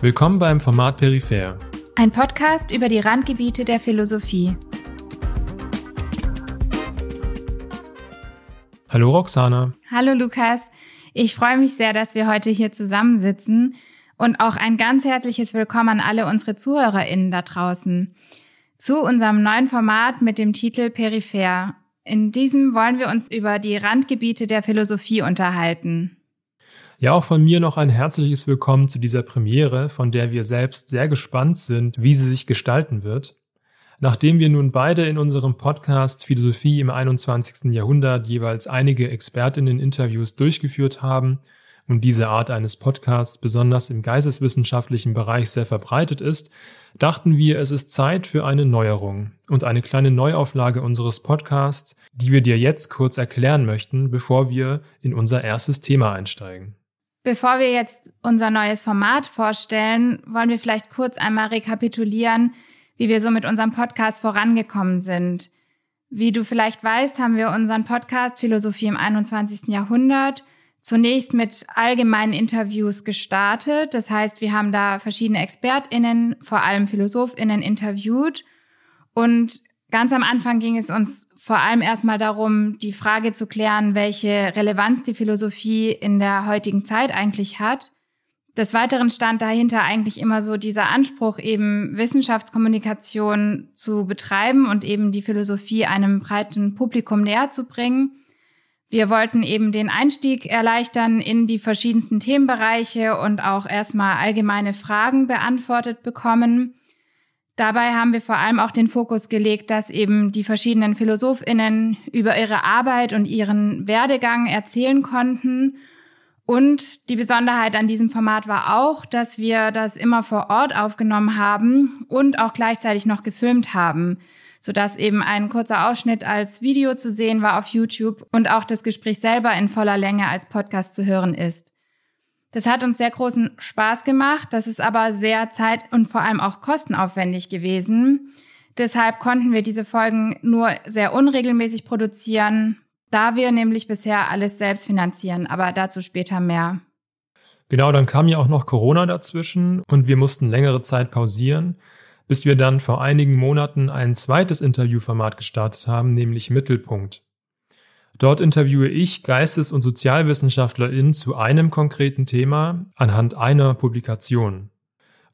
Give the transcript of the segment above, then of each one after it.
Willkommen beim Format Peripher. Ein Podcast über die Randgebiete der Philosophie. Hallo Roxana. Hallo Lukas. Ich freue mich sehr, dass wir heute hier zusammensitzen und auch ein ganz herzliches Willkommen an alle unsere ZuhörerInnen da draußen zu unserem neuen Format mit dem Titel Peripher. In diesem wollen wir uns über die Randgebiete der Philosophie unterhalten. Ja, auch von mir noch ein herzliches Willkommen zu dieser Premiere, von der wir selbst sehr gespannt sind, wie sie sich gestalten wird. Nachdem wir nun beide in unserem Podcast Philosophie im 21. Jahrhundert jeweils einige Expertinnen-Interviews durchgeführt haben und diese Art eines Podcasts besonders im geisteswissenschaftlichen Bereich sehr verbreitet ist, dachten wir, es ist Zeit für eine Neuerung und eine kleine Neuauflage unseres Podcasts, die wir dir jetzt kurz erklären möchten, bevor wir in unser erstes Thema einsteigen. Bevor wir jetzt unser neues Format vorstellen, wollen wir vielleicht kurz einmal rekapitulieren, wie wir so mit unserem Podcast vorangekommen sind. Wie du vielleicht weißt, haben wir unseren Podcast Philosophie im 21. Jahrhundert zunächst mit allgemeinen Interviews gestartet. Das heißt, wir haben da verschiedene ExpertInnen, vor allem PhilosophInnen interviewt. Und ganz am Anfang ging es uns vor allem erstmal darum, die Frage zu klären, welche Relevanz die Philosophie in der heutigen Zeit eigentlich hat. Des Weiteren stand dahinter eigentlich immer so dieser Anspruch, eben Wissenschaftskommunikation zu betreiben und eben die Philosophie einem breiten Publikum näher zu bringen. Wir wollten eben den Einstieg erleichtern in die verschiedensten Themenbereiche und auch erstmal allgemeine Fragen beantwortet bekommen. Dabei haben wir vor allem auch den Fokus gelegt, dass eben die verschiedenen Philosophinnen über ihre Arbeit und ihren Werdegang erzählen konnten und die Besonderheit an diesem Format war auch, dass wir das immer vor Ort aufgenommen haben und auch gleichzeitig noch gefilmt haben, sodass eben ein kurzer Ausschnitt als Video zu sehen war auf YouTube und auch das Gespräch selber in voller Länge als Podcast zu hören ist. Das hat uns sehr großen Spaß gemacht, das ist aber sehr zeit- und vor allem auch kostenaufwendig gewesen. Deshalb konnten wir diese Folgen nur sehr unregelmäßig produzieren, da wir nämlich bisher alles selbst finanzieren, aber dazu später mehr. Genau, dann kam ja auch noch Corona dazwischen und wir mussten längere Zeit pausieren, bis wir dann vor einigen Monaten ein zweites Interviewformat gestartet haben, nämlich Mittelpunkt. Dort interviewe ich Geistes- und SozialwissenschaftlerInnen zu einem konkreten Thema anhand einer Publikation.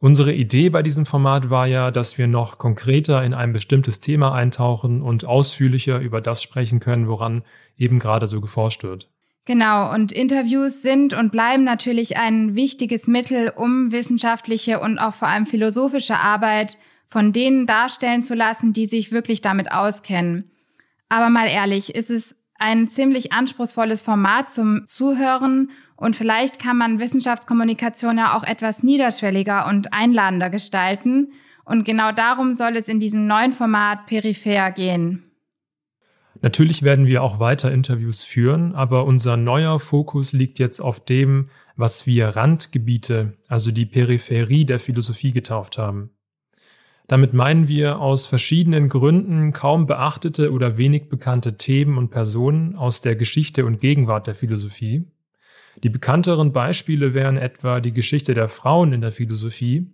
Unsere Idee bei diesem Format war ja, dass wir noch konkreter in ein bestimmtes Thema eintauchen und ausführlicher über das sprechen können, woran eben gerade so geforscht wird. Genau, und Interviews sind und bleiben natürlich ein wichtiges Mittel, um wissenschaftliche und auch vor allem philosophische Arbeit von denen darstellen zu lassen, die sich wirklich damit auskennen. Aber mal ehrlich, ist es ein ziemlich anspruchsvolles Format zum Zuhören und vielleicht kann man Wissenschaftskommunikation ja auch etwas niederschwelliger und einladender gestalten. Und genau darum soll es in diesem neuen Format Peripher gehen. Natürlich werden wir auch weiter Interviews führen, aber unser neuer Fokus liegt jetzt auf dem, was wir Randgebiete, also die Peripherie der Philosophie getauft haben. Damit meinen wir aus verschiedenen Gründen kaum beachtete oder wenig bekannte Themen und Personen aus der Geschichte und Gegenwart der Philosophie. Die bekannteren Beispiele wären etwa die Geschichte der Frauen in der Philosophie,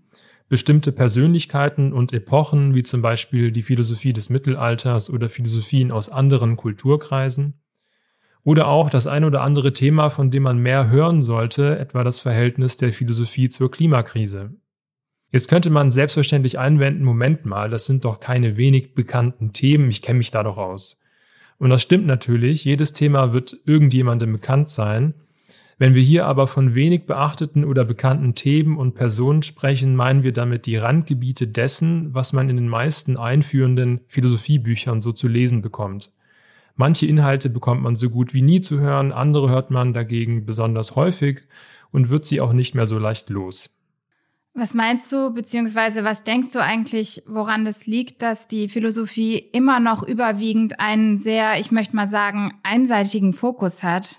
bestimmte Persönlichkeiten und Epochen, wie zum Beispiel die Philosophie des Mittelalters oder Philosophien aus anderen Kulturkreisen, oder auch das ein oder andere Thema, von dem man mehr hören sollte, etwa das Verhältnis der Philosophie zur Klimakrise. Jetzt könnte man selbstverständlich einwenden, Moment mal, das sind doch keine wenig bekannten Themen, ich kenne mich da doch aus. Und das stimmt natürlich, jedes Thema wird irgendjemandem bekannt sein. Wenn wir hier aber von wenig beachteten oder bekannten Themen und Personen sprechen, meinen wir damit die Randgebiete dessen, was man in den meisten einführenden Philosophiebüchern so zu lesen bekommt. Manche Inhalte bekommt man so gut wie nie zu hören, andere hört man dagegen besonders häufig und wird sie auch nicht mehr so leicht los. Was meinst du, beziehungsweise was denkst du eigentlich, woran das liegt, dass die Philosophie immer noch überwiegend einen sehr, ich möchte mal sagen, einseitigen Fokus hat?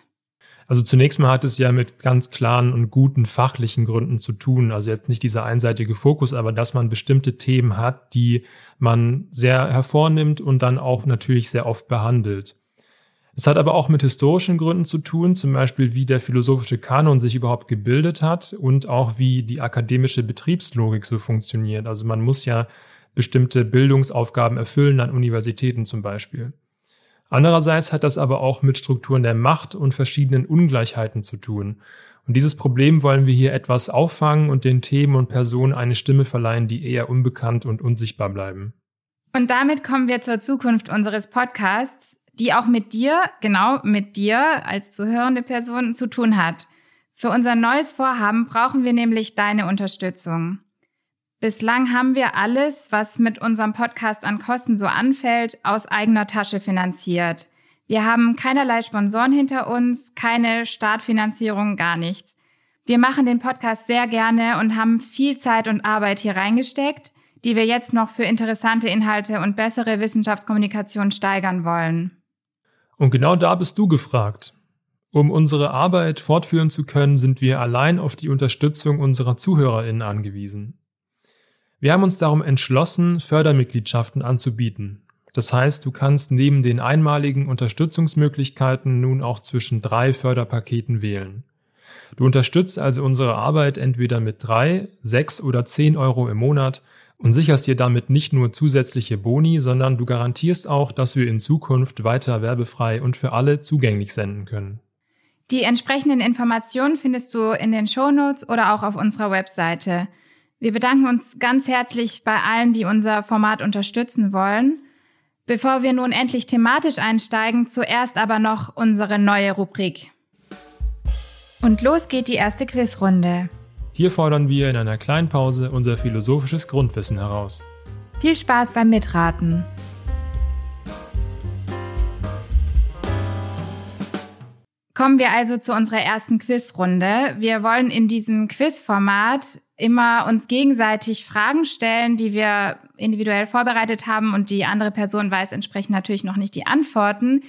Also zunächst mal hat es ja mit ganz klaren und guten fachlichen Gründen zu tun. Also jetzt nicht dieser einseitige Fokus, aber dass man bestimmte Themen hat, die man sehr hervornimmt und dann auch natürlich sehr oft behandelt. Es hat aber auch mit historischen Gründen zu tun, zum Beispiel wie der philosophische Kanon sich überhaupt gebildet hat und auch wie die akademische Betriebslogik so funktioniert. Also man muss ja bestimmte Bildungsaufgaben erfüllen an Universitäten zum Beispiel. Andererseits hat das aber auch mit Strukturen der Macht und verschiedenen Ungleichheiten zu tun. Und dieses Problem wollen wir hier etwas auffangen und den Themen und Personen eine Stimme verleihen, die eher unbekannt und unsichtbar bleiben. Und damit kommen wir zur Zukunft unseres Podcasts, die auch mit dir, genau mit dir als zuhörende Person zu tun hat. Für unser neues Vorhaben brauchen wir nämlich deine Unterstützung. Bislang haben wir alles, was mit unserem Podcast an Kosten so anfällt, aus eigener Tasche finanziert. Wir haben keinerlei Sponsoren hinter uns, keine Startfinanzierung, gar nichts. Wir machen den Podcast sehr gerne und haben viel Zeit und Arbeit hier reingesteckt, die wir jetzt noch für interessante Inhalte und bessere Wissenschaftskommunikation steigern wollen. Und genau da bist du gefragt. Um unsere Arbeit fortführen zu können, sind wir allein auf die Unterstützung unserer ZuhörerInnen angewiesen. Wir haben uns darum entschlossen, Fördermitgliedschaften anzubieten. Das heißt, du kannst neben den einmaligen Unterstützungsmöglichkeiten nun auch zwischen drei Förderpaketen wählen. Du unterstützt also unsere Arbeit entweder mit drei, sechs oder zehn Euro im Monat und sicherst dir damit nicht nur zusätzliche Boni, sondern du garantierst auch, dass wir in Zukunft weiter werbefrei und für alle zugänglich senden können. Die entsprechenden Informationen findest du in den Shownotes oder auch auf unserer Webseite. Wir bedanken uns ganz herzlich bei allen, die unser Format unterstützen wollen. Bevor wir nun endlich thematisch einsteigen, zuerst aber noch unsere neue Rubrik. Und los geht die erste Quizrunde. Hier fordern wir in einer kleinen Pause unser philosophisches Grundwissen heraus. Viel Spaß beim Mitraten. Kommen wir also zu unserer ersten Quizrunde. Wir wollen in diesem Quizformat immer uns gegenseitig Fragen stellen, die wir individuell vorbereitet haben und die andere Person weiß entsprechend natürlich noch nicht die Antworten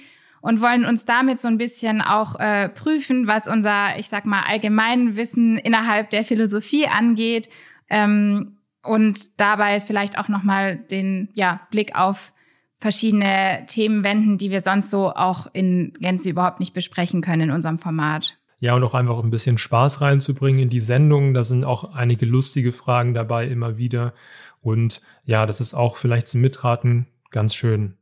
und wollen uns damit so ein bisschen auch äh, prüfen, was unser, ich sag mal, allgemein Wissen innerhalb der Philosophie angeht ähm, und dabei vielleicht auch nochmal den ja, Blick auf verschiedene Themen wenden, die wir sonst so auch in Gänze überhaupt nicht besprechen können in unserem Format. Ja, und auch einfach ein bisschen Spaß reinzubringen in die Sendung. Da sind auch einige lustige Fragen dabei immer wieder. Und ja, das ist auch vielleicht zum Mitraten ganz schön.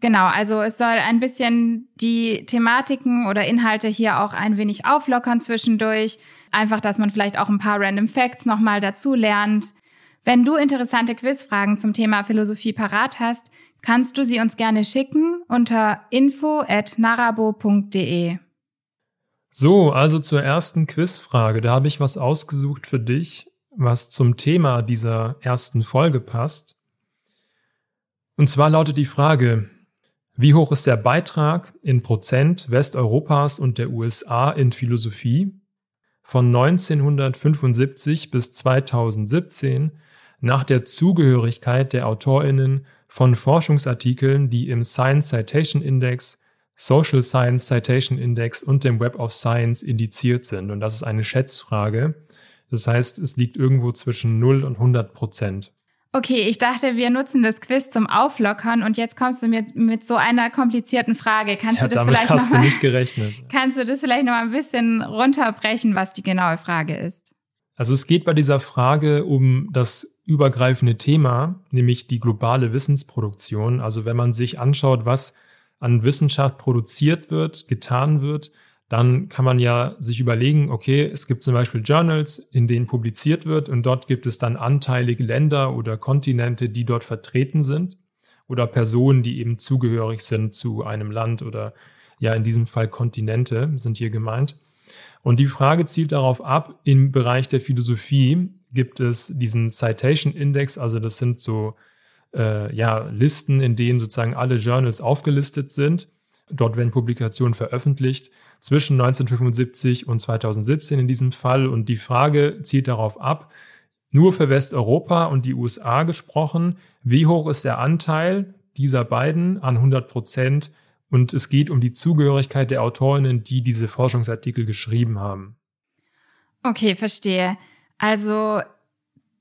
Genau, also es soll ein bisschen die Thematiken oder Inhalte hier auch ein wenig auflockern zwischendurch. Einfach, dass man vielleicht auch ein paar Random Facts nochmal dazu lernt. Wenn du interessante Quizfragen zum Thema Philosophie parat hast, kannst du sie uns gerne schicken unter info at narabo.de. So, also zur ersten Quizfrage. Da habe ich was ausgesucht für dich, was zum Thema dieser ersten Folge passt. Und zwar lautet die Frage, wie hoch ist der Beitrag in Prozent Westeuropas und der USA in Philosophie von 1975 bis 2017 nach der Zugehörigkeit der Autorinnen von Forschungsartikeln, die im Science Citation Index Social Science Citation Index und dem Web of Science indiziert sind. Und das ist eine Schätzfrage. Das heißt, es liegt irgendwo zwischen 0 und 100 Prozent. Okay, ich dachte, wir nutzen das Quiz zum Auflockern und jetzt kommst du mir mit so einer komplizierten Frage. Kannst ja, du das damit vielleicht hast noch du nicht gerechnet. Kannst du das vielleicht noch mal ein bisschen runterbrechen, was die genaue Frage ist? Also es geht bei dieser Frage um das übergreifende Thema, nämlich die globale Wissensproduktion. Also wenn man sich anschaut, was an Wissenschaft produziert wird, getan wird, dann kann man ja sich überlegen, okay, es gibt zum Beispiel Journals, in denen publiziert wird und dort gibt es dann anteilige Länder oder Kontinente, die dort vertreten sind oder Personen, die eben zugehörig sind zu einem Land oder ja, in diesem Fall Kontinente sind hier gemeint. Und die Frage zielt darauf ab, im Bereich der Philosophie gibt es diesen Citation Index, also das sind so äh, ja, Listen, in denen sozusagen alle Journals aufgelistet sind. Dort werden Publikationen veröffentlicht zwischen 1975 und 2017 in diesem Fall. Und die Frage zielt darauf ab, nur für Westeuropa und die USA gesprochen, wie hoch ist der Anteil dieser beiden an 100 Prozent? Und es geht um die Zugehörigkeit der Autorinnen, die diese Forschungsartikel geschrieben haben. Okay, verstehe. Also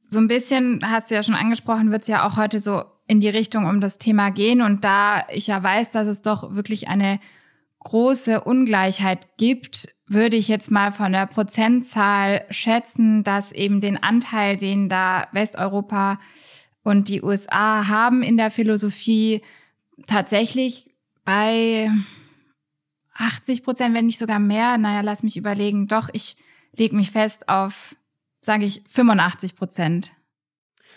so ein bisschen, hast du ja schon angesprochen, wird es ja auch heute so in die Richtung um das Thema gehen. Und da ich ja weiß, dass es doch wirklich eine große Ungleichheit gibt, würde ich jetzt mal von der Prozentzahl schätzen, dass eben den Anteil, den da Westeuropa und die USA haben in der Philosophie, tatsächlich bei 80 Prozent, wenn nicht sogar mehr, naja, lass mich überlegen, doch, ich lege mich fest auf, sage ich, 85 Prozent.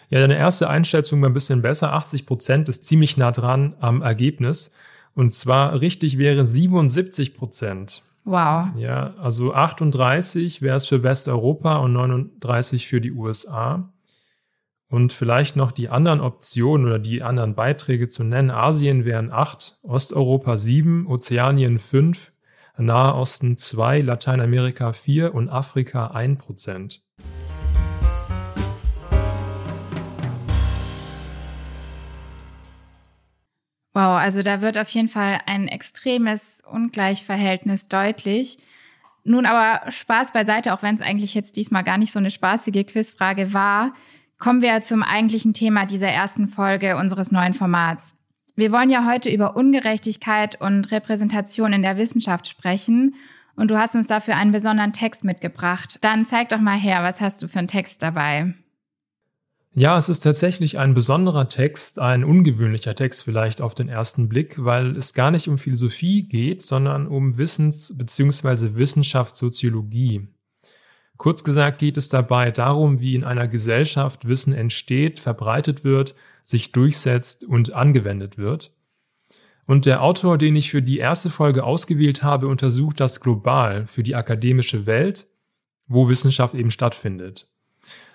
Ja, deine erste Einschätzung war ein bisschen besser. 80 Prozent ist ziemlich nah dran am Ergebnis. Und zwar richtig wäre 77 Prozent. Wow. Ja, also 38 wäre es für Westeuropa und 39 für die USA. Und vielleicht noch die anderen Optionen oder die anderen Beiträge zu nennen. Asien wären 8, Osteuropa 7, Ozeanien 5, Nahe Osten 2, Lateinamerika 4 und Afrika 1 Prozent. Wow, also da wird auf jeden Fall ein extremes Ungleichverhältnis deutlich. Nun aber Spaß beiseite, auch wenn es eigentlich jetzt diesmal gar nicht so eine spaßige Quizfrage war, kommen wir zum eigentlichen Thema dieser ersten Folge unseres neuen Formats. Wir wollen ja heute über Ungerechtigkeit und Repräsentation in der Wissenschaft sprechen und du hast uns dafür einen besonderen Text mitgebracht. Dann zeig doch mal her, was hast du für einen Text dabei? Ja, es ist tatsächlich ein besonderer Text, ein ungewöhnlicher Text vielleicht auf den ersten Blick, weil es gar nicht um Philosophie geht, sondern um Wissens- bzw. Wissenschaftssoziologie. Kurz gesagt geht es dabei darum, wie in einer Gesellschaft Wissen entsteht, verbreitet wird, sich durchsetzt und angewendet wird. Und der Autor, den ich für die erste Folge ausgewählt habe, untersucht das global für die akademische Welt, wo Wissenschaft eben stattfindet.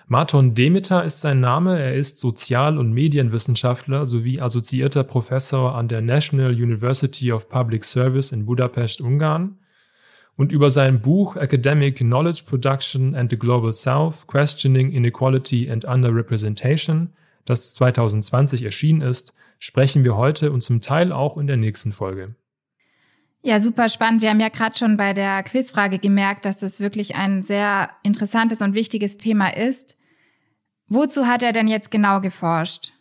Marton Demeter ist sein Name. Er ist Sozial- und Medienwissenschaftler sowie assoziierter Professor an der National University of Public Service in Budapest, Ungarn. Und über sein Buch Academic Knowledge Production and the Global South, Questioning Inequality and Underrepresentation, das 2020 erschienen ist, sprechen wir heute und zum Teil auch in der nächsten Folge. Ja, super spannend. Wir haben ja gerade schon bei der Quizfrage gemerkt, dass das wirklich ein sehr interessantes und wichtiges Thema ist. Wozu hat er denn jetzt genau geforscht?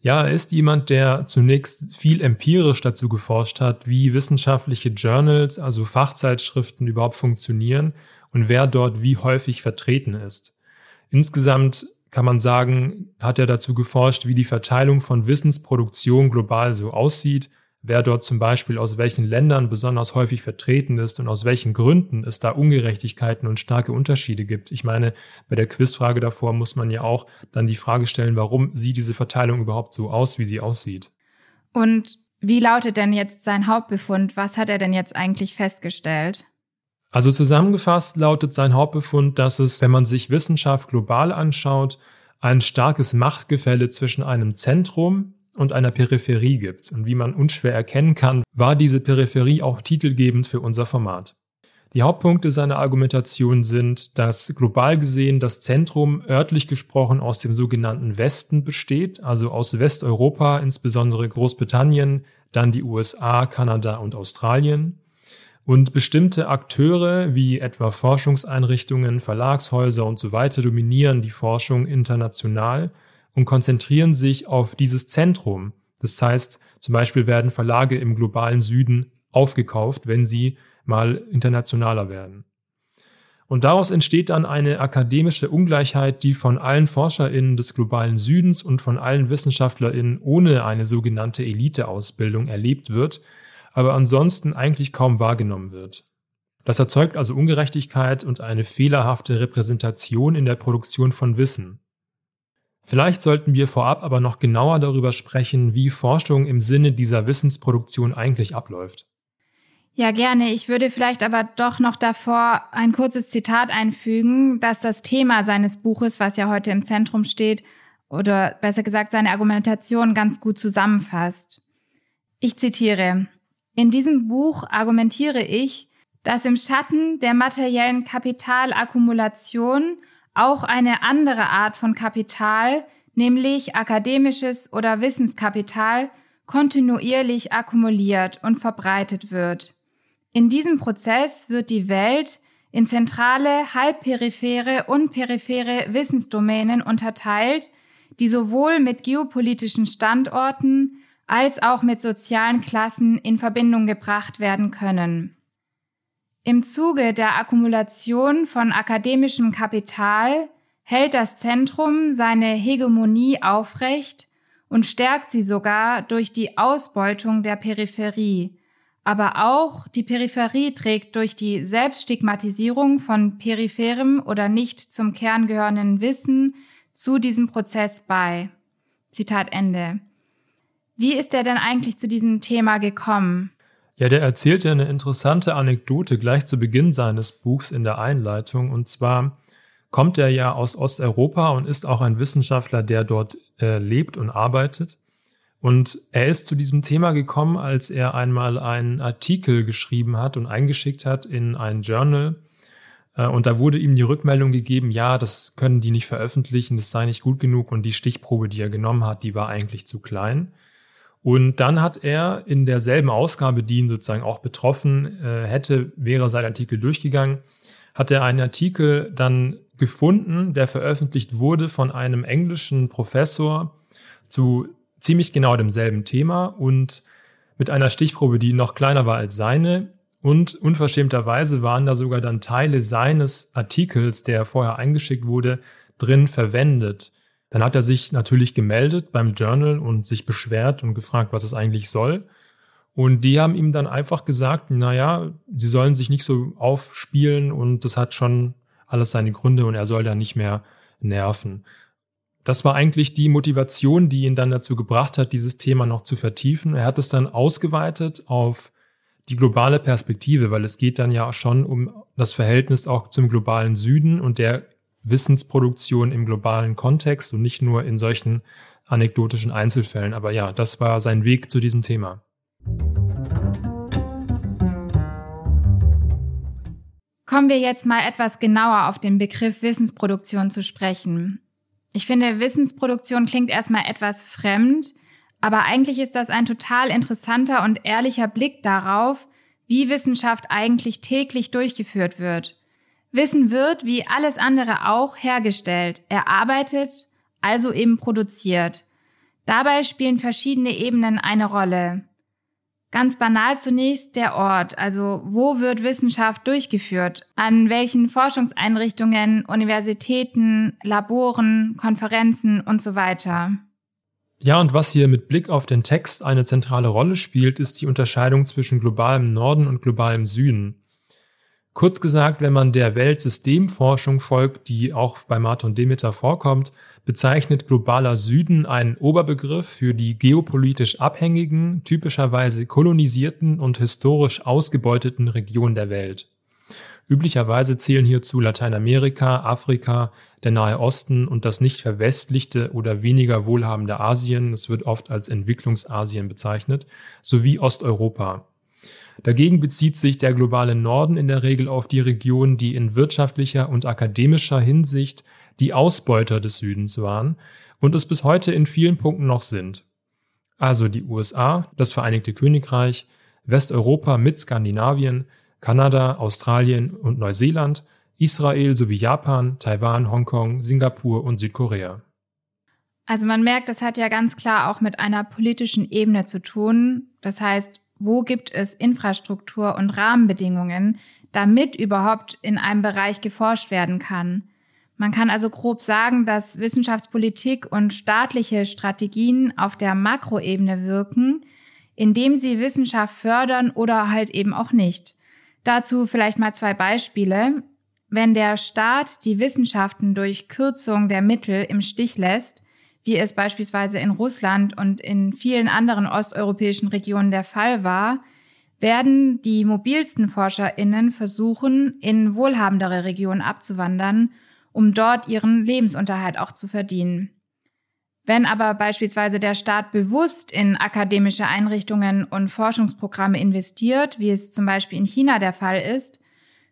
Ja, er ist jemand, der zunächst viel empirisch dazu geforscht hat, wie wissenschaftliche Journals, also Fachzeitschriften überhaupt funktionieren und wer dort wie häufig vertreten ist. Insgesamt kann man sagen, hat er dazu geforscht, wie die Verteilung von Wissensproduktion global so aussieht wer dort zum Beispiel aus welchen Ländern besonders häufig vertreten ist und aus welchen Gründen es da Ungerechtigkeiten und starke Unterschiede gibt. Ich meine, bei der Quizfrage davor muss man ja auch dann die Frage stellen, warum sieht diese Verteilung überhaupt so aus, wie sie aussieht. Und wie lautet denn jetzt sein Hauptbefund? Was hat er denn jetzt eigentlich festgestellt? Also zusammengefasst lautet sein Hauptbefund, dass es, wenn man sich Wissenschaft global anschaut, ein starkes Machtgefälle zwischen einem Zentrum, und einer Peripherie gibt. Und wie man unschwer erkennen kann, war diese Peripherie auch titelgebend für unser Format. Die Hauptpunkte seiner Argumentation sind, dass global gesehen das Zentrum örtlich gesprochen aus dem sogenannten Westen besteht, also aus Westeuropa, insbesondere Großbritannien, dann die USA, Kanada und Australien. Und bestimmte Akteure wie etwa Forschungseinrichtungen, Verlagshäuser und so weiter dominieren die Forschung international und konzentrieren sich auf dieses Zentrum. Das heißt, zum Beispiel werden Verlage im globalen Süden aufgekauft, wenn sie mal internationaler werden. Und daraus entsteht dann eine akademische Ungleichheit, die von allen ForscherInnen des globalen Südens und von allen WissenschaftlerInnen ohne eine sogenannte Eliteausbildung erlebt wird, aber ansonsten eigentlich kaum wahrgenommen wird. Das erzeugt also Ungerechtigkeit und eine fehlerhafte Repräsentation in der Produktion von Wissen. Vielleicht sollten wir vorab aber noch genauer darüber sprechen, wie Forschung im Sinne dieser Wissensproduktion eigentlich abläuft. Ja, gerne. Ich würde vielleicht aber doch noch davor ein kurzes Zitat einfügen, das das Thema seines Buches, was ja heute im Zentrum steht, oder besser gesagt seine Argumentation ganz gut zusammenfasst. Ich zitiere. In diesem Buch argumentiere ich, dass im Schatten der materiellen Kapitalakkumulation auch eine andere Art von Kapital, nämlich akademisches oder Wissenskapital, kontinuierlich akkumuliert und verbreitet wird. In diesem Prozess wird die Welt in zentrale, halbperiphere und periphere Wissensdomänen unterteilt, die sowohl mit geopolitischen Standorten als auch mit sozialen Klassen in Verbindung gebracht werden können. Im Zuge der Akkumulation von akademischem Kapital hält das Zentrum seine Hegemonie aufrecht und stärkt sie sogar durch die Ausbeutung der Peripherie. Aber auch die Peripherie trägt durch die Selbststigmatisierung von peripherem oder nicht zum Kern gehörenden Wissen zu diesem Prozess bei. Zitat Ende. Wie ist er denn eigentlich zu diesem Thema gekommen? Ja, der erzählt ja eine interessante Anekdote gleich zu Beginn seines Buchs in der Einleitung. Und zwar kommt er ja aus Osteuropa und ist auch ein Wissenschaftler, der dort äh, lebt und arbeitet. Und er ist zu diesem Thema gekommen, als er einmal einen Artikel geschrieben hat und eingeschickt hat in ein Journal. Äh, und da wurde ihm die Rückmeldung gegeben, ja, das können die nicht veröffentlichen, das sei nicht gut genug und die Stichprobe, die er genommen hat, die war eigentlich zu klein. Und dann hat er in derselben Ausgabe, die ihn sozusagen auch betroffen äh, hätte, wäre sein Artikel durchgegangen, hat er einen Artikel dann gefunden, der veröffentlicht wurde von einem englischen Professor zu ziemlich genau demselben Thema und mit einer Stichprobe, die noch kleiner war als seine. Und unverschämterweise waren da sogar dann Teile seines Artikels, der vorher eingeschickt wurde, drin verwendet. Dann hat er sich natürlich gemeldet beim Journal und sich beschwert und gefragt, was es eigentlich soll. Und die haben ihm dann einfach gesagt, na ja, sie sollen sich nicht so aufspielen und das hat schon alles seine Gründe und er soll da nicht mehr nerven. Das war eigentlich die Motivation, die ihn dann dazu gebracht hat, dieses Thema noch zu vertiefen. Er hat es dann ausgeweitet auf die globale Perspektive, weil es geht dann ja schon um das Verhältnis auch zum globalen Süden und der Wissensproduktion im globalen Kontext und nicht nur in solchen anekdotischen Einzelfällen. Aber ja, das war sein Weg zu diesem Thema. Kommen wir jetzt mal etwas genauer auf den Begriff Wissensproduktion zu sprechen. Ich finde, Wissensproduktion klingt erstmal etwas fremd, aber eigentlich ist das ein total interessanter und ehrlicher Blick darauf, wie Wissenschaft eigentlich täglich durchgeführt wird. Wissen wird, wie alles andere auch, hergestellt, erarbeitet, also eben produziert. Dabei spielen verschiedene Ebenen eine Rolle. Ganz banal zunächst der Ort, also wo wird Wissenschaft durchgeführt? An welchen Forschungseinrichtungen, Universitäten, Laboren, Konferenzen und so weiter. Ja, und was hier mit Blick auf den Text eine zentrale Rolle spielt, ist die Unterscheidung zwischen globalem Norden und globalem Süden. Kurz gesagt, wenn man der Weltsystemforschung folgt, die auch bei Martin Demeter vorkommt, bezeichnet globaler Süden einen Oberbegriff für die geopolitisch abhängigen, typischerweise kolonisierten und historisch ausgebeuteten Regionen der Welt. Üblicherweise zählen hierzu Lateinamerika, Afrika, der Nahe Osten und das nicht verwestlichte oder weniger wohlhabende Asien, es wird oft als Entwicklungsasien bezeichnet, sowie Osteuropa. Dagegen bezieht sich der globale Norden in der Regel auf die Regionen, die in wirtschaftlicher und akademischer Hinsicht die Ausbeuter des Südens waren und es bis heute in vielen Punkten noch sind. Also die USA, das Vereinigte Königreich, Westeuropa mit Skandinavien, Kanada, Australien und Neuseeland, Israel sowie Japan, Taiwan, Hongkong, Singapur und Südkorea. Also man merkt, das hat ja ganz klar auch mit einer politischen Ebene zu tun. Das heißt, wo gibt es Infrastruktur und Rahmenbedingungen, damit überhaupt in einem Bereich geforscht werden kann. Man kann also grob sagen, dass Wissenschaftspolitik und staatliche Strategien auf der Makroebene wirken, indem sie Wissenschaft fördern oder halt eben auch nicht. Dazu vielleicht mal zwei Beispiele. Wenn der Staat die Wissenschaften durch Kürzung der Mittel im Stich lässt, wie es beispielsweise in Russland und in vielen anderen osteuropäischen Regionen der Fall war, werden die mobilsten Forscherinnen versuchen, in wohlhabendere Regionen abzuwandern, um dort ihren Lebensunterhalt auch zu verdienen. Wenn aber beispielsweise der Staat bewusst in akademische Einrichtungen und Forschungsprogramme investiert, wie es zum Beispiel in China der Fall ist,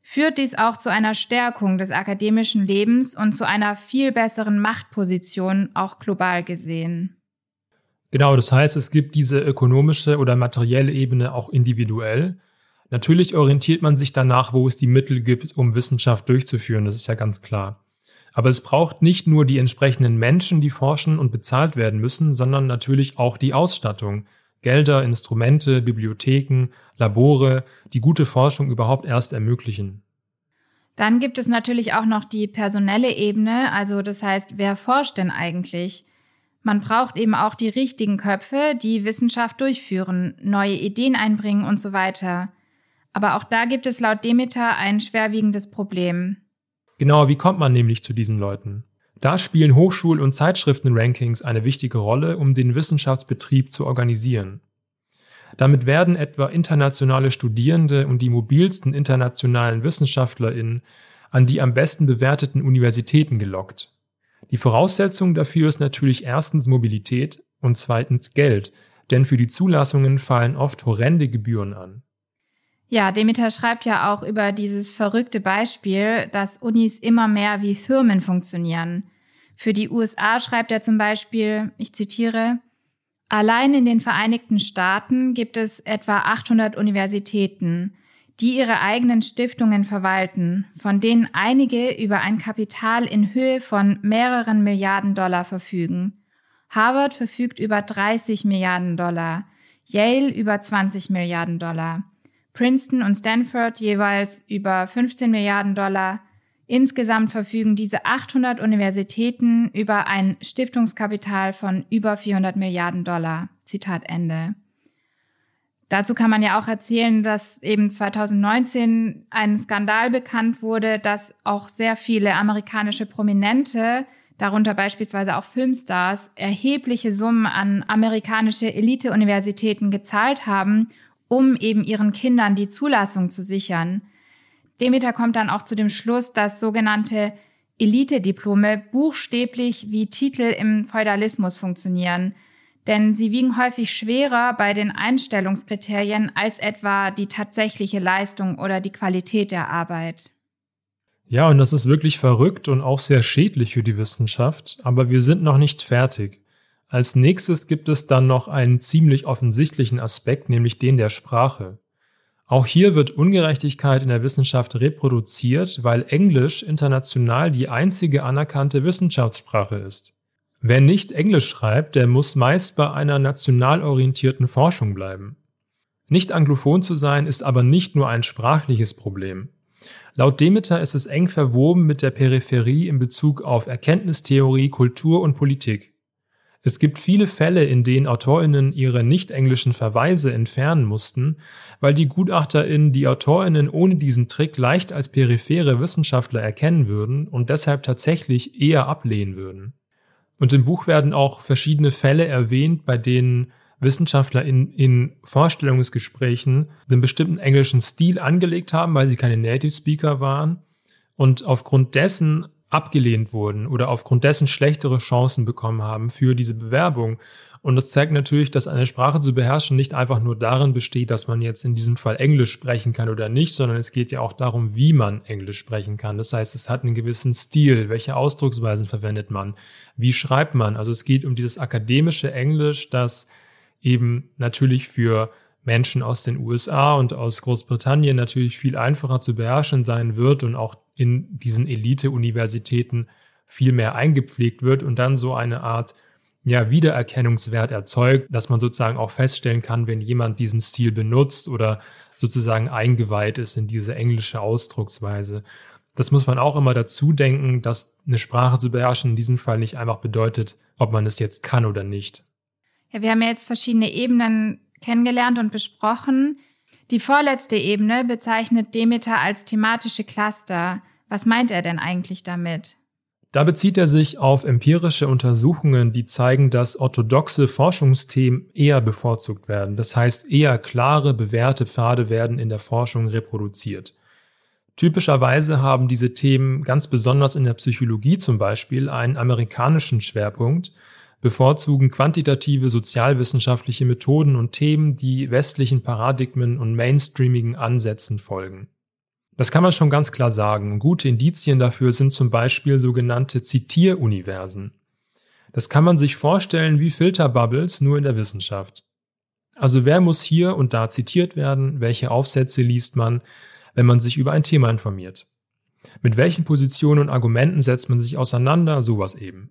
führt dies auch zu einer Stärkung des akademischen Lebens und zu einer viel besseren Machtposition, auch global gesehen. Genau, das heißt, es gibt diese ökonomische oder materielle Ebene auch individuell. Natürlich orientiert man sich danach, wo es die Mittel gibt, um Wissenschaft durchzuführen, das ist ja ganz klar. Aber es braucht nicht nur die entsprechenden Menschen, die forschen und bezahlt werden müssen, sondern natürlich auch die Ausstattung, Gelder, Instrumente, Bibliotheken, Labore, die gute Forschung überhaupt erst ermöglichen. Dann gibt es natürlich auch noch die personelle Ebene, also das heißt, wer forscht denn eigentlich? Man braucht eben auch die richtigen Köpfe, die Wissenschaft durchführen, neue Ideen einbringen und so weiter. Aber auch da gibt es laut Demeter ein schwerwiegendes Problem. Genau, wie kommt man nämlich zu diesen Leuten? Da spielen Hochschul- und Zeitschriftenrankings eine wichtige Rolle, um den Wissenschaftsbetrieb zu organisieren. Damit werden etwa internationale Studierende und die mobilsten internationalen WissenschaftlerInnen an die am besten bewerteten Universitäten gelockt. Die Voraussetzung dafür ist natürlich erstens Mobilität und zweitens Geld, denn für die Zulassungen fallen oft horrende Gebühren an. Ja, Demeter schreibt ja auch über dieses verrückte Beispiel, dass Unis immer mehr wie Firmen funktionieren. Für die USA schreibt er zum Beispiel, ich zitiere, Allein in den Vereinigten Staaten gibt es etwa 800 Universitäten, die ihre eigenen Stiftungen verwalten, von denen einige über ein Kapital in Höhe von mehreren Milliarden Dollar verfügen. Harvard verfügt über 30 Milliarden Dollar, Yale über 20 Milliarden Dollar. Princeton und Stanford jeweils über 15 Milliarden Dollar. Insgesamt verfügen diese 800 Universitäten über ein Stiftungskapital von über 400 Milliarden Dollar. Zitat Ende. Dazu kann man ja auch erzählen, dass eben 2019 ein Skandal bekannt wurde, dass auch sehr viele amerikanische Prominente, darunter beispielsweise auch Filmstars, erhebliche Summen an amerikanische Elite-Universitäten gezahlt haben, um eben ihren Kindern die Zulassung zu sichern. Demeter kommt dann auch zu dem Schluss, dass sogenannte Elite-Diplome buchstäblich wie Titel im Feudalismus funktionieren, denn sie wiegen häufig schwerer bei den Einstellungskriterien als etwa die tatsächliche Leistung oder die Qualität der Arbeit. Ja, und das ist wirklich verrückt und auch sehr schädlich für die Wissenschaft, aber wir sind noch nicht fertig. Als nächstes gibt es dann noch einen ziemlich offensichtlichen Aspekt, nämlich den der Sprache. Auch hier wird Ungerechtigkeit in der Wissenschaft reproduziert, weil Englisch international die einzige anerkannte Wissenschaftssprache ist. Wer nicht Englisch schreibt, der muss meist bei einer national orientierten Forschung bleiben. Nicht anglophon zu sein ist aber nicht nur ein sprachliches Problem. Laut Demeter ist es eng verwoben mit der Peripherie in Bezug auf Erkenntnistheorie, Kultur und Politik. Es gibt viele Fälle, in denen AutorInnen ihre nicht-englischen Verweise entfernen mussten, weil die GutachterInnen die AutorInnen ohne diesen Trick leicht als periphere Wissenschaftler erkennen würden und deshalb tatsächlich eher ablehnen würden. Und im Buch werden auch verschiedene Fälle erwähnt, bei denen Wissenschaftler in, in Vorstellungsgesprächen einen bestimmten englischen Stil angelegt haben, weil sie keine Native Speaker waren und aufgrund dessen abgelehnt wurden oder aufgrund dessen schlechtere Chancen bekommen haben für diese Bewerbung. Und das zeigt natürlich, dass eine Sprache zu beherrschen nicht einfach nur darin besteht, dass man jetzt in diesem Fall Englisch sprechen kann oder nicht, sondern es geht ja auch darum, wie man Englisch sprechen kann. Das heißt, es hat einen gewissen Stil. Welche Ausdrucksweisen verwendet man? Wie schreibt man? Also es geht um dieses akademische Englisch, das eben natürlich für Menschen aus den USA und aus Großbritannien natürlich viel einfacher zu beherrschen sein wird und auch in diesen Elite-Universitäten viel mehr eingepflegt wird und dann so eine Art ja, Wiedererkennungswert erzeugt, dass man sozusagen auch feststellen kann, wenn jemand diesen Stil benutzt oder sozusagen eingeweiht ist in diese englische Ausdrucksweise. Das muss man auch immer dazu denken, dass eine Sprache zu beherrschen in diesem Fall nicht einfach bedeutet, ob man es jetzt kann oder nicht. Ja, wir haben ja jetzt verschiedene Ebenen kennengelernt und besprochen. Die vorletzte Ebene bezeichnet Demeter als thematische Cluster. Was meint er denn eigentlich damit? Da bezieht er sich auf empirische Untersuchungen, die zeigen, dass orthodoxe Forschungsthemen eher bevorzugt werden. Das heißt, eher klare, bewährte Pfade werden in der Forschung reproduziert. Typischerweise haben diese Themen ganz besonders in der Psychologie zum Beispiel einen amerikanischen Schwerpunkt, bevorzugen quantitative sozialwissenschaftliche Methoden und Themen, die westlichen Paradigmen und mainstreamigen Ansätzen folgen. Das kann man schon ganz klar sagen. Gute Indizien dafür sind zum Beispiel sogenannte Zitieruniversen. Das kann man sich vorstellen wie Filterbubbles nur in der Wissenschaft. Also wer muss hier und da zitiert werden, welche Aufsätze liest man, wenn man sich über ein Thema informiert. Mit welchen Positionen und Argumenten setzt man sich auseinander, sowas eben.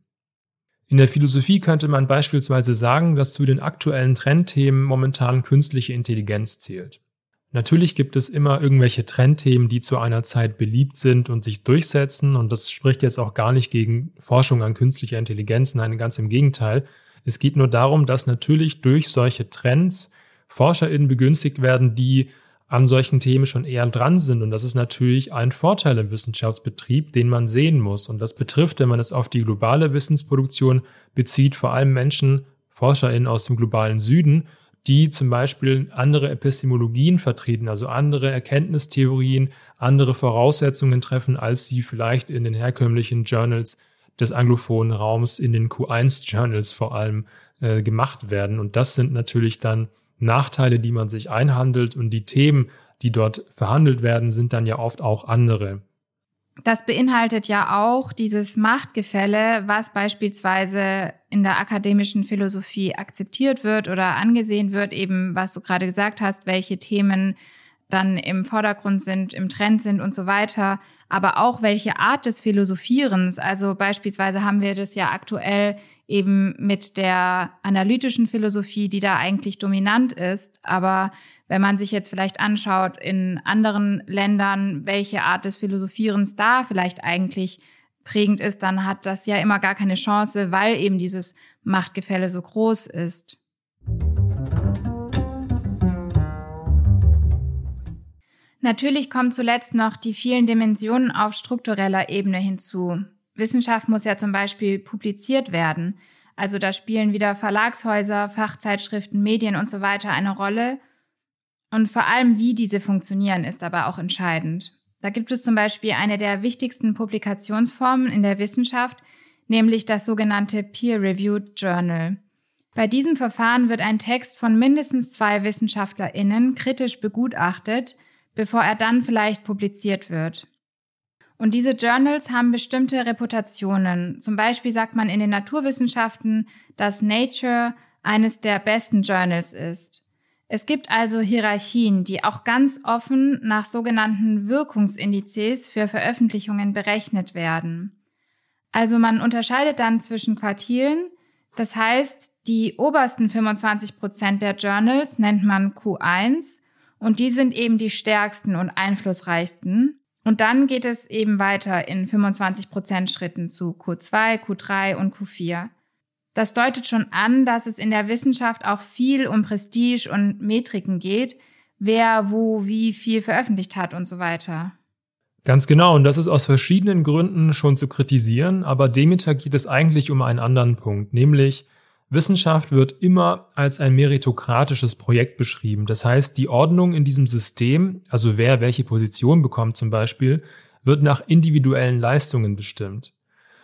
In der Philosophie könnte man beispielsweise sagen, dass zu den aktuellen Trendthemen momentan künstliche Intelligenz zählt. Natürlich gibt es immer irgendwelche Trendthemen, die zu einer Zeit beliebt sind und sich durchsetzen. Und das spricht jetzt auch gar nicht gegen Forschung an künstlicher Intelligenz. Nein, ganz im Gegenteil. Es geht nur darum, dass natürlich durch solche Trends ForscherInnen begünstigt werden, die an solchen Themen schon eher dran sind. Und das ist natürlich ein Vorteil im Wissenschaftsbetrieb, den man sehen muss. Und das betrifft, wenn man es auf die globale Wissensproduktion bezieht, vor allem Menschen, ForscherInnen aus dem globalen Süden, die zum Beispiel andere Epistemologien vertreten, also andere Erkenntnistheorien, andere Voraussetzungen treffen, als sie vielleicht in den herkömmlichen Journals des anglophonen Raums, in den Q1-Journals vor allem äh, gemacht werden. Und das sind natürlich dann Nachteile, die man sich einhandelt und die Themen, die dort verhandelt werden, sind dann ja oft auch andere. Das beinhaltet ja auch dieses Machtgefälle, was beispielsweise in der akademischen Philosophie akzeptiert wird oder angesehen wird, eben was du gerade gesagt hast, welche Themen dann im Vordergrund sind, im Trend sind und so weiter, aber auch welche Art des Philosophierens. Also beispielsweise haben wir das ja aktuell eben mit der analytischen Philosophie, die da eigentlich dominant ist, aber wenn man sich jetzt vielleicht anschaut in anderen Ländern, welche Art des Philosophierens da vielleicht eigentlich prägend ist, dann hat das ja immer gar keine Chance, weil eben dieses Machtgefälle so groß ist. Natürlich kommen zuletzt noch die vielen Dimensionen auf struktureller Ebene hinzu. Wissenschaft muss ja zum Beispiel publiziert werden. Also da spielen wieder Verlagshäuser, Fachzeitschriften, Medien und so weiter eine Rolle. Und vor allem, wie diese funktionieren, ist aber auch entscheidend. Da gibt es zum Beispiel eine der wichtigsten Publikationsformen in der Wissenschaft, nämlich das sogenannte Peer-Reviewed Journal. Bei diesem Verfahren wird ein Text von mindestens zwei WissenschaftlerInnen kritisch begutachtet, bevor er dann vielleicht publiziert wird. Und diese Journals haben bestimmte Reputationen. Zum Beispiel sagt man in den Naturwissenschaften, dass Nature eines der besten Journals ist. Es gibt also Hierarchien, die auch ganz offen nach sogenannten Wirkungsindizes für Veröffentlichungen berechnet werden. Also man unterscheidet dann zwischen Quartilen, das heißt, die obersten 25 Prozent der Journals nennt man Q1 und die sind eben die stärksten und einflussreichsten. Und dann geht es eben weiter in 25 Prozent Schritten zu Q2, Q3 und Q4. Das deutet schon an, dass es in der Wissenschaft auch viel um Prestige und Metriken geht, wer wo wie viel veröffentlicht hat und so weiter. Ganz genau, und das ist aus verschiedenen Gründen schon zu kritisieren, aber Demeter geht es eigentlich um einen anderen Punkt, nämlich Wissenschaft wird immer als ein meritokratisches Projekt beschrieben. Das heißt, die Ordnung in diesem System, also wer welche Position bekommt zum Beispiel, wird nach individuellen Leistungen bestimmt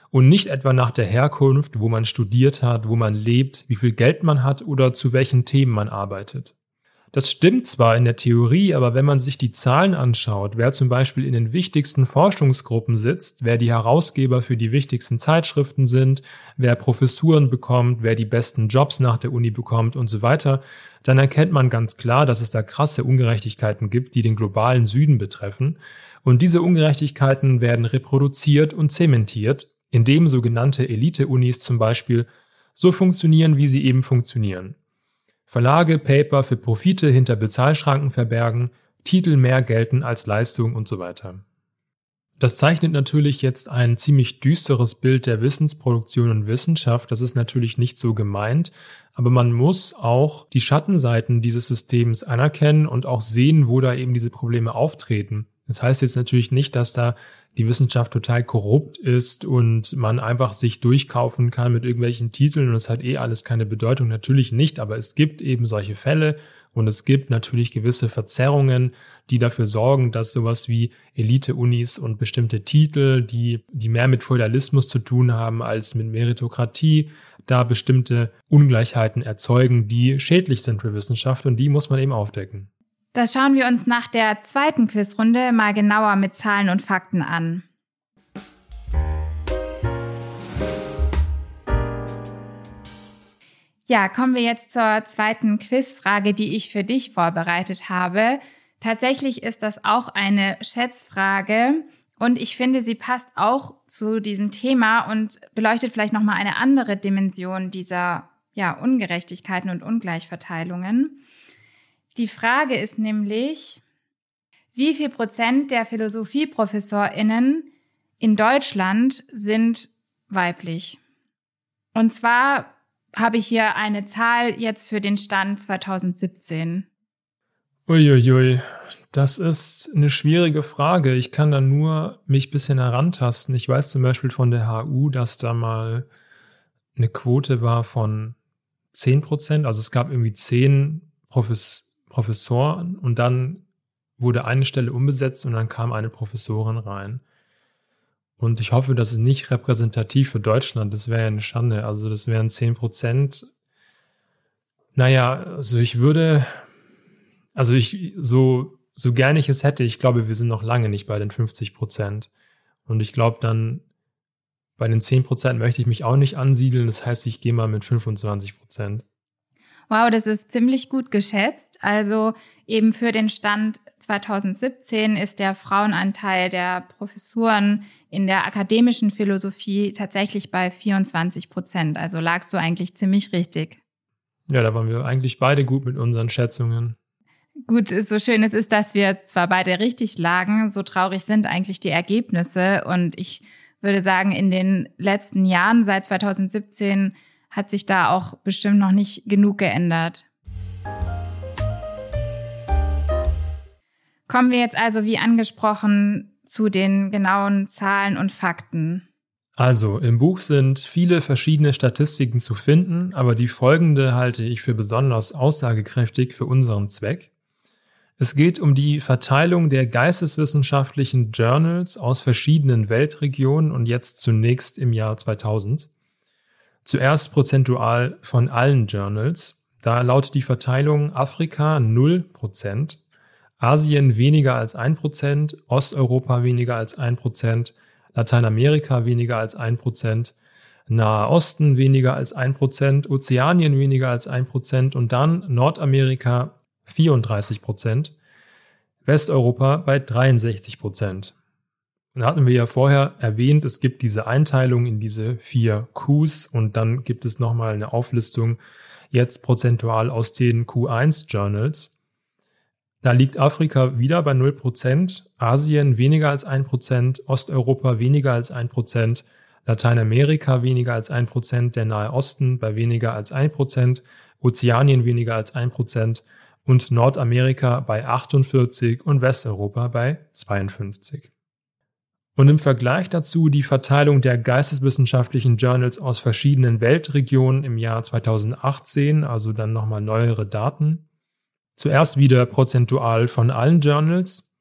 und nicht etwa nach der Herkunft, wo man studiert hat, wo man lebt, wie viel Geld man hat oder zu welchen Themen man arbeitet. Das stimmt zwar in der Theorie, aber wenn man sich die Zahlen anschaut, wer zum Beispiel in den wichtigsten Forschungsgruppen sitzt, wer die Herausgeber für die wichtigsten Zeitschriften sind, wer Professuren bekommt, wer die besten Jobs nach der Uni bekommt und so weiter, dann erkennt man ganz klar, dass es da krasse Ungerechtigkeiten gibt, die den globalen Süden betreffen. Und diese Ungerechtigkeiten werden reproduziert und zementiert indem sogenannte Elite-Unis zum Beispiel so funktionieren, wie sie eben funktionieren. Verlage Paper für Profite hinter Bezahlschranken verbergen, Titel mehr gelten als Leistung und so weiter. Das zeichnet natürlich jetzt ein ziemlich düsteres Bild der Wissensproduktion und Wissenschaft. Das ist natürlich nicht so gemeint, aber man muss auch die Schattenseiten dieses Systems anerkennen und auch sehen, wo da eben diese Probleme auftreten. Das heißt jetzt natürlich nicht, dass da die Wissenschaft total korrupt ist und man einfach sich durchkaufen kann mit irgendwelchen Titeln und es hat eh alles keine Bedeutung. Natürlich nicht, aber es gibt eben solche Fälle und es gibt natürlich gewisse Verzerrungen, die dafür sorgen, dass sowas wie Elite-Unis und bestimmte Titel, die, die mehr mit Feudalismus zu tun haben als mit Meritokratie, da bestimmte Ungleichheiten erzeugen, die schädlich sind für Wissenschaft und die muss man eben aufdecken. Das schauen wir uns nach der zweiten Quizrunde mal genauer mit Zahlen und Fakten an. Ja, kommen wir jetzt zur zweiten Quizfrage, die ich für dich vorbereitet habe. Tatsächlich ist das auch eine Schätzfrage Und ich finde, sie passt auch zu diesem Thema und beleuchtet vielleicht nochmal eine andere Dimension dieser ja, Ungerechtigkeiten und Ungleichverteilungen. Die Frage ist nämlich, wie viel Prozent der PhilosophieprofessorInnen in Deutschland sind weiblich? Und zwar habe ich hier eine Zahl jetzt für den Stand 2017. Uiuiui, das ist eine schwierige Frage. Ich kann da nur mich ein bisschen herantasten. Ich weiß zum Beispiel von der HU, dass da mal eine Quote war von 10 Prozent. Also es gab irgendwie zehn Profes Professoren und dann wurde eine Stelle umbesetzt und dann kam eine Professorin rein. Und ich hoffe, das ist nicht repräsentativ für Deutschland. Das wäre ja eine Schande. Also das wären 10 Prozent. Naja, also ich würde, also ich, so, so gerne ich es hätte, ich glaube, wir sind noch lange nicht bei den 50 Prozent. Und ich glaube dann, bei den 10 Prozent möchte ich mich auch nicht ansiedeln. Das heißt, ich gehe mal mit 25 Prozent. Wow, das ist ziemlich gut geschätzt. Also eben für den Stand 2017 ist der Frauenanteil der Professuren in der akademischen Philosophie tatsächlich bei 24 Prozent. Also lagst du eigentlich ziemlich richtig. Ja, da waren wir eigentlich beide gut mit unseren Schätzungen. Gut, so schön es ist, dass wir zwar beide richtig lagen, so traurig sind eigentlich die Ergebnisse. Und ich würde sagen, in den letzten Jahren, seit 2017, hat sich da auch bestimmt noch nicht genug geändert. Kommen wir jetzt also, wie angesprochen, zu den genauen Zahlen und Fakten. Also, im Buch sind viele verschiedene Statistiken zu finden, aber die folgende halte ich für besonders aussagekräftig für unseren Zweck. Es geht um die Verteilung der geisteswissenschaftlichen Journals aus verschiedenen Weltregionen und jetzt zunächst im Jahr 2000. Zuerst prozentual von allen Journals. Da lautet die Verteilung Afrika 0%, Asien weniger als 1%, Osteuropa weniger als 1%, Lateinamerika weniger als 1%, Nahe Osten weniger als 1%, Ozeanien weniger als 1% und dann Nordamerika 34 Prozent, Westeuropa bei 63 Prozent. Und da hatten wir ja vorher erwähnt, es gibt diese Einteilung in diese vier Qs und dann gibt es nochmal eine Auflistung jetzt prozentual aus den Q1 Journals. Da liegt Afrika wieder bei 0%, Asien weniger als 1%, Osteuropa weniger als 1%, Lateinamerika weniger als 1%, der Nahe Osten bei weniger als 1%, Ozeanien weniger als 1%, und Nordamerika bei 48 und Westeuropa bei 52. Und im Vergleich dazu die Verteilung der geisteswissenschaftlichen Journals aus verschiedenen Weltregionen im Jahr 2018, also dann nochmal neuere Daten. Zuerst wieder prozentual von allen Journals.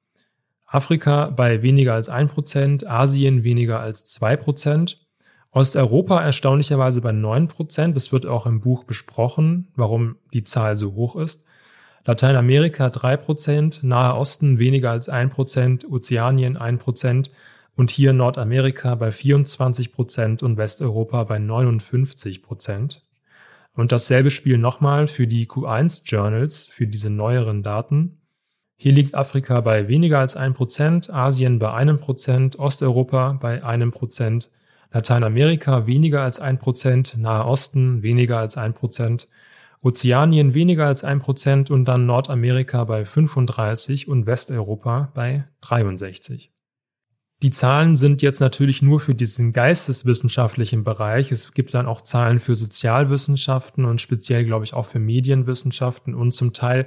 Afrika bei weniger als 1%, Asien weniger als 2%, Osteuropa erstaunlicherweise bei 9%. Das wird auch im Buch besprochen, warum die Zahl so hoch ist. Lateinamerika 3%, Nahe Osten weniger als 1%, Ozeanien 1% und hier Nordamerika bei 24% und Westeuropa bei 59%. Und dasselbe Spiel nochmal für die Q1 Journals, für diese neueren Daten. Hier liegt Afrika bei weniger als 1%, Asien bei einem Prozent, Osteuropa bei einem Prozent, Lateinamerika weniger als 1%, Nahe Osten weniger als 1%, Ozeanien weniger als ein Prozent und dann Nordamerika bei 35 und Westeuropa bei 63. Die Zahlen sind jetzt natürlich nur für diesen geisteswissenschaftlichen Bereich. Es gibt dann auch Zahlen für Sozialwissenschaften und speziell, glaube ich, auch für Medienwissenschaften. Und zum Teil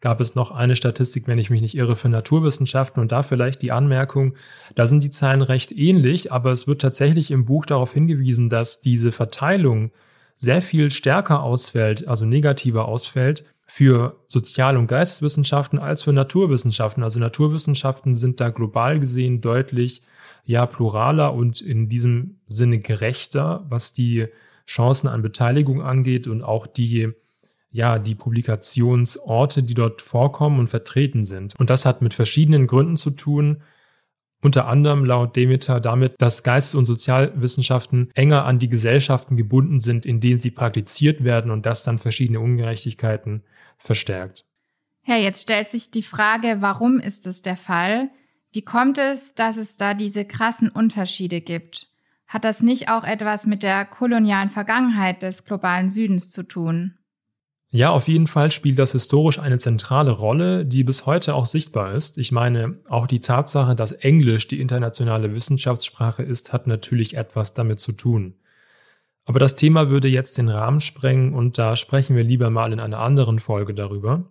gab es noch eine Statistik, wenn ich mich nicht irre, für Naturwissenschaften. Und da vielleicht die Anmerkung, da sind die Zahlen recht ähnlich, aber es wird tatsächlich im Buch darauf hingewiesen, dass diese Verteilung sehr viel stärker ausfällt, also negativer ausfällt für Sozial- und Geisteswissenschaften als für Naturwissenschaften. Also Naturwissenschaften sind da global gesehen deutlich ja pluraler und in diesem Sinne gerechter, was die Chancen an Beteiligung angeht und auch die ja, die Publikationsorte, die dort vorkommen und vertreten sind. Und das hat mit verschiedenen Gründen zu tun. Unter anderem laut Demeter damit, dass Geistes- und Sozialwissenschaften enger an die Gesellschaften gebunden sind, in denen sie praktiziert werden und das dann verschiedene Ungerechtigkeiten verstärkt. Ja, jetzt stellt sich die Frage, warum ist es der Fall? Wie kommt es, dass es da diese krassen Unterschiede gibt? Hat das nicht auch etwas mit der kolonialen Vergangenheit des globalen Südens zu tun? Ja, auf jeden Fall spielt das historisch eine zentrale Rolle, die bis heute auch sichtbar ist. Ich meine, auch die Tatsache, dass Englisch die internationale Wissenschaftssprache ist, hat natürlich etwas damit zu tun. Aber das Thema würde jetzt den Rahmen sprengen und da sprechen wir lieber mal in einer anderen Folge darüber.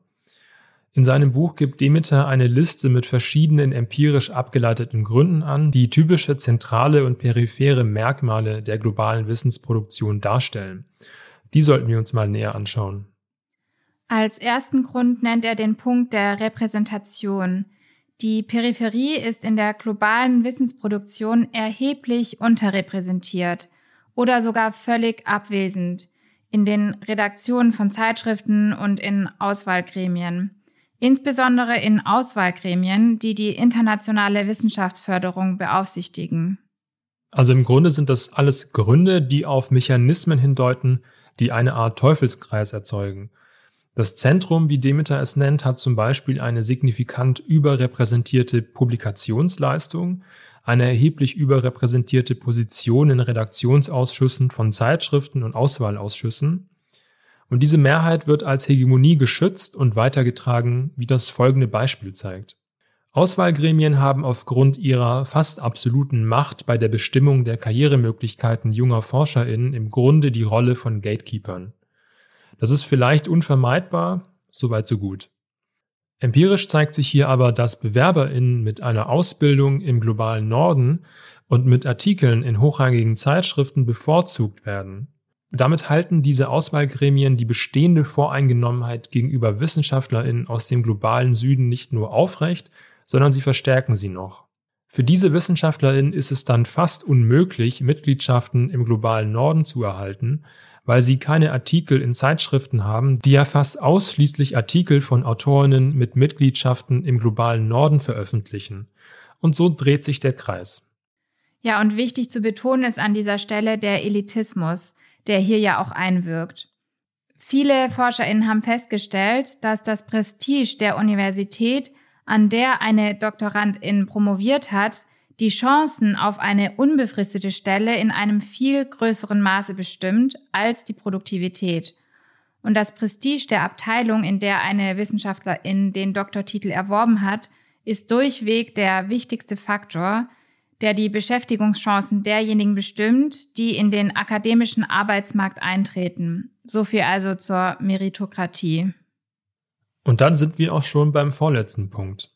In seinem Buch gibt Demeter eine Liste mit verschiedenen empirisch abgeleiteten Gründen an, die typische zentrale und periphere Merkmale der globalen Wissensproduktion darstellen. Die sollten wir uns mal näher anschauen. Als ersten Grund nennt er den Punkt der Repräsentation. Die Peripherie ist in der globalen Wissensproduktion erheblich unterrepräsentiert oder sogar völlig abwesend in den Redaktionen von Zeitschriften und in Auswahlgremien insbesondere in Auswahlgremien, die die internationale Wissenschaftsförderung beaufsichtigen. Also im Grunde sind das alles Gründe, die auf Mechanismen hindeuten, die eine Art Teufelskreis erzeugen. Das Zentrum, wie Demeter es nennt, hat zum Beispiel eine signifikant überrepräsentierte Publikationsleistung, eine erheblich überrepräsentierte Position in Redaktionsausschüssen von Zeitschriften und Auswahlausschüssen und diese Mehrheit wird als Hegemonie geschützt und weitergetragen, wie das folgende Beispiel zeigt. Auswahlgremien haben aufgrund ihrer fast absoluten Macht bei der Bestimmung der Karrieremöglichkeiten junger ForscherInnen im Grunde die Rolle von Gatekeepern. Das ist vielleicht unvermeidbar, soweit so gut. Empirisch zeigt sich hier aber, dass BewerberInnen mit einer Ausbildung im globalen Norden und mit Artikeln in hochrangigen Zeitschriften bevorzugt werden damit halten diese Auswahlgremien die bestehende Voreingenommenheit gegenüber Wissenschaftlerinnen aus dem globalen Süden nicht nur aufrecht, sondern sie verstärken sie noch. Für diese Wissenschaftlerinnen ist es dann fast unmöglich, Mitgliedschaften im globalen Norden zu erhalten, weil sie keine Artikel in Zeitschriften haben, die ja fast ausschließlich Artikel von Autorinnen mit Mitgliedschaften im globalen Norden veröffentlichen. Und so dreht sich der Kreis. Ja, und wichtig zu betonen ist an dieser Stelle der Elitismus der hier ja auch einwirkt. Viele ForscherInnen haben festgestellt, dass das Prestige der Universität, an der eine Doktorandin promoviert hat, die Chancen auf eine unbefristete Stelle in einem viel größeren Maße bestimmt als die Produktivität. Und das Prestige der Abteilung, in der eine Wissenschaftlerin den Doktortitel erworben hat, ist durchweg der wichtigste Faktor, der die Beschäftigungschancen derjenigen bestimmt, die in den akademischen Arbeitsmarkt eintreten. So viel also zur Meritokratie. Und dann sind wir auch schon beim vorletzten Punkt.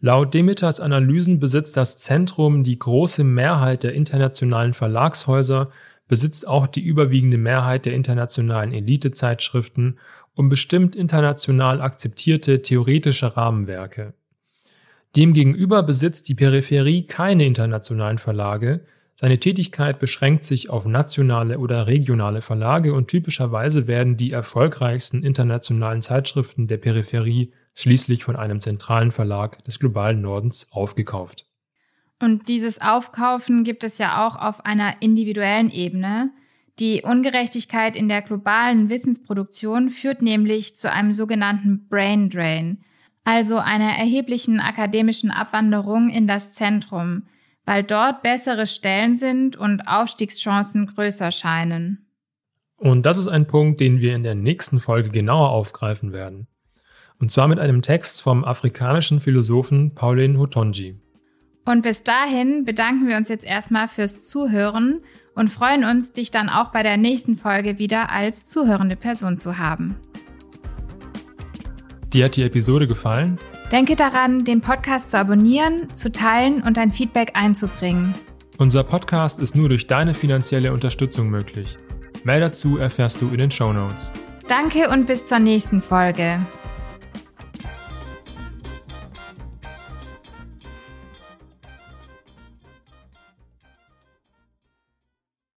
Laut Demeters Analysen besitzt das Zentrum die große Mehrheit der internationalen Verlagshäuser, besitzt auch die überwiegende Mehrheit der internationalen Elitezeitschriften und bestimmt international akzeptierte theoretische Rahmenwerke. Demgegenüber besitzt die Peripherie keine internationalen Verlage, seine Tätigkeit beschränkt sich auf nationale oder regionale Verlage und typischerweise werden die erfolgreichsten internationalen Zeitschriften der Peripherie schließlich von einem zentralen Verlag des globalen Nordens aufgekauft. Und dieses Aufkaufen gibt es ja auch auf einer individuellen Ebene. Die Ungerechtigkeit in der globalen Wissensproduktion führt nämlich zu einem sogenannten Brain Drain, also einer erheblichen akademischen Abwanderung in das Zentrum, weil dort bessere Stellen sind und Aufstiegschancen größer scheinen. Und das ist ein Punkt, den wir in der nächsten Folge genauer aufgreifen werden. Und zwar mit einem Text vom afrikanischen Philosophen Pauline Hotonji. Und bis dahin bedanken wir uns jetzt erstmal fürs Zuhören und freuen uns, dich dann auch bei der nächsten Folge wieder als zuhörende Person zu haben. Dir hat die Episode gefallen? Denke daran, den Podcast zu abonnieren, zu teilen und dein Feedback einzubringen. Unser Podcast ist nur durch deine finanzielle Unterstützung möglich. Mehr dazu erfährst du in den Show Notes. Danke und bis zur nächsten Folge.